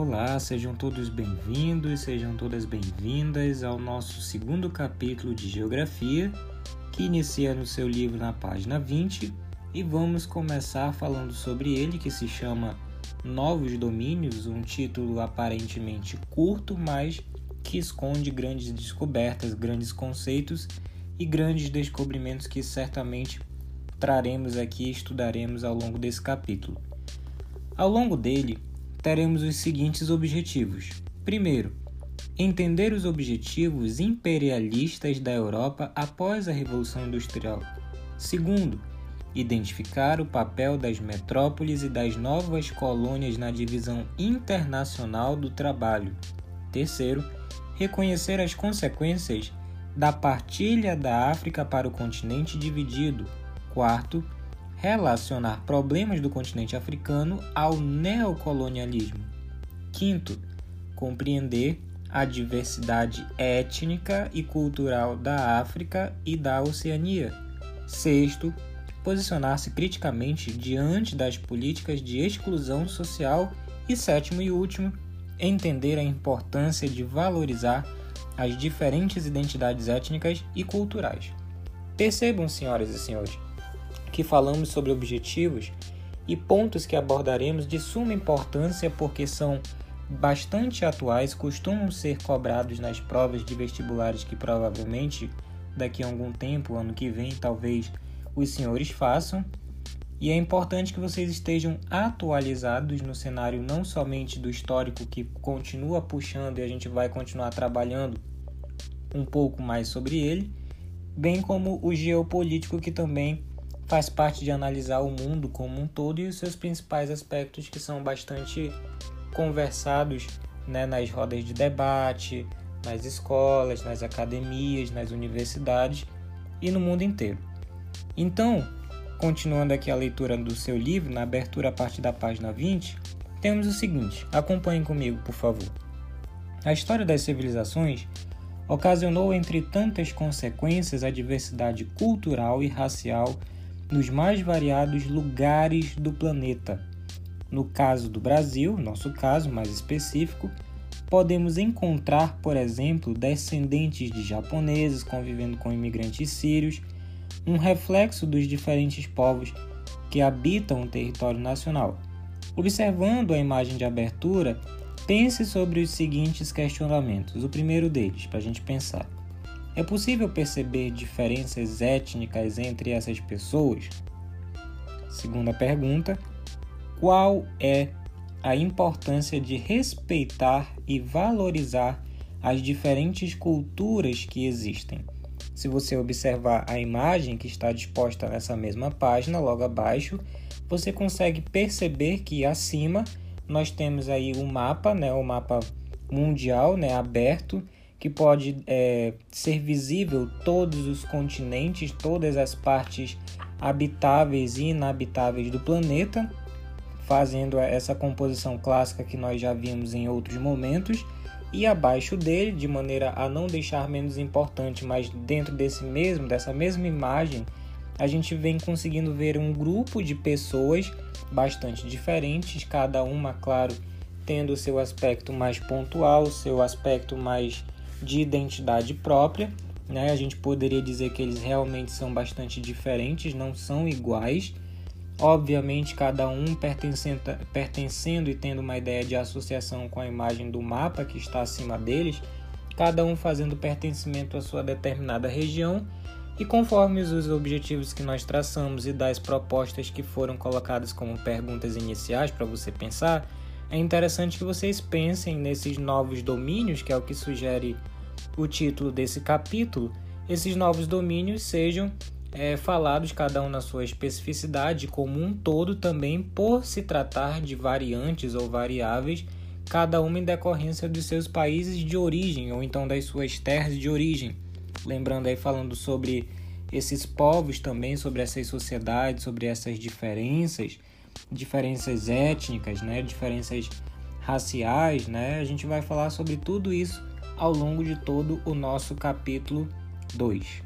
Olá, sejam todos bem-vindos, sejam todas bem-vindas ao nosso segundo capítulo de Geografia, que inicia no seu livro na página 20, e vamos começar falando sobre ele, que se chama Novos Domínios, um título aparentemente curto, mas que esconde grandes descobertas, grandes conceitos e grandes descobrimentos que certamente traremos aqui e estudaremos ao longo desse capítulo. Ao longo dele, teremos os seguintes objetivos: primeiro, entender os objetivos imperialistas da Europa após a Revolução Industrial. Segundo, identificar o papel das metrópoles e das novas colônias na divisão internacional do trabalho. Terceiro, reconhecer as consequências da partilha da África para o continente dividido. Quarto, relacionar problemas do continente africano ao neocolonialismo. Quinto, compreender a diversidade étnica e cultural da África e da Oceania. Sexto, posicionar-se criticamente diante das políticas de exclusão social. E sétimo e último, entender a importância de valorizar as diferentes identidades étnicas e culturais. Percebam, senhoras e senhores, que falamos sobre objetivos e pontos que abordaremos de suma importância porque são bastante atuais, costumam ser cobrados nas provas de vestibulares que provavelmente daqui a algum tempo, ano que vem, talvez os senhores façam. E é importante que vocês estejam atualizados no cenário não somente do histórico que continua puxando e a gente vai continuar trabalhando um pouco mais sobre ele, bem como o geopolítico que também faz parte de analisar o mundo como um todo e os seus principais aspectos que são bastante conversados né, nas rodas de debate, nas escolas, nas academias, nas universidades e no mundo inteiro. Então, continuando aqui a leitura do seu livro, na abertura a partir da página 20, temos o seguinte: acompanhem comigo, por favor. A história das civilizações ocasionou, entre tantas consequências, a diversidade cultural e racial nos mais variados lugares do planeta. No caso do Brasil, nosso caso mais específico, podemos encontrar, por exemplo, descendentes de japoneses convivendo com imigrantes sírios, um reflexo dos diferentes povos que habitam o território nacional. Observando a imagem de abertura, pense sobre os seguintes questionamentos. O primeiro deles, para a gente pensar. É possível perceber diferenças étnicas entre essas pessoas? Segunda pergunta: qual é a importância de respeitar e valorizar as diferentes culturas que existem? Se você observar a imagem que está disposta nessa mesma página, logo abaixo, você consegue perceber que acima nós temos aí o um mapa, né, o mapa mundial, né, aberto, que pode é, ser visível todos os continentes, todas as partes habitáveis e inabitáveis do planeta, fazendo essa composição clássica que nós já vimos em outros momentos. E abaixo dele, de maneira a não deixar menos importante, mas dentro desse mesmo, dessa mesma imagem, a gente vem conseguindo ver um grupo de pessoas bastante diferentes, cada uma, claro, tendo seu aspecto mais pontual, seu aspecto mais de identidade própria. Né? A gente poderia dizer que eles realmente são bastante diferentes, não são iguais. Obviamente, cada um pertencendo, pertencendo e tendo uma ideia de associação com a imagem do mapa que está acima deles, cada um fazendo pertencimento à sua determinada região. E conforme os objetivos que nós traçamos e das propostas que foram colocadas como perguntas iniciais para você pensar, é interessante que vocês pensem nesses novos domínios, que é o que sugere o título desse capítulo. Esses novos domínios sejam é, falados cada um na sua especificidade, como um todo também, por se tratar de variantes ou variáveis, cada uma em decorrência dos seus países de origem ou então das suas terras de origem. Lembrando aí, falando sobre esses povos também, sobre essas sociedades, sobre essas diferenças diferenças étnicas, né, diferenças raciais, né? A gente vai falar sobre tudo isso ao longo de todo o nosso capítulo 2.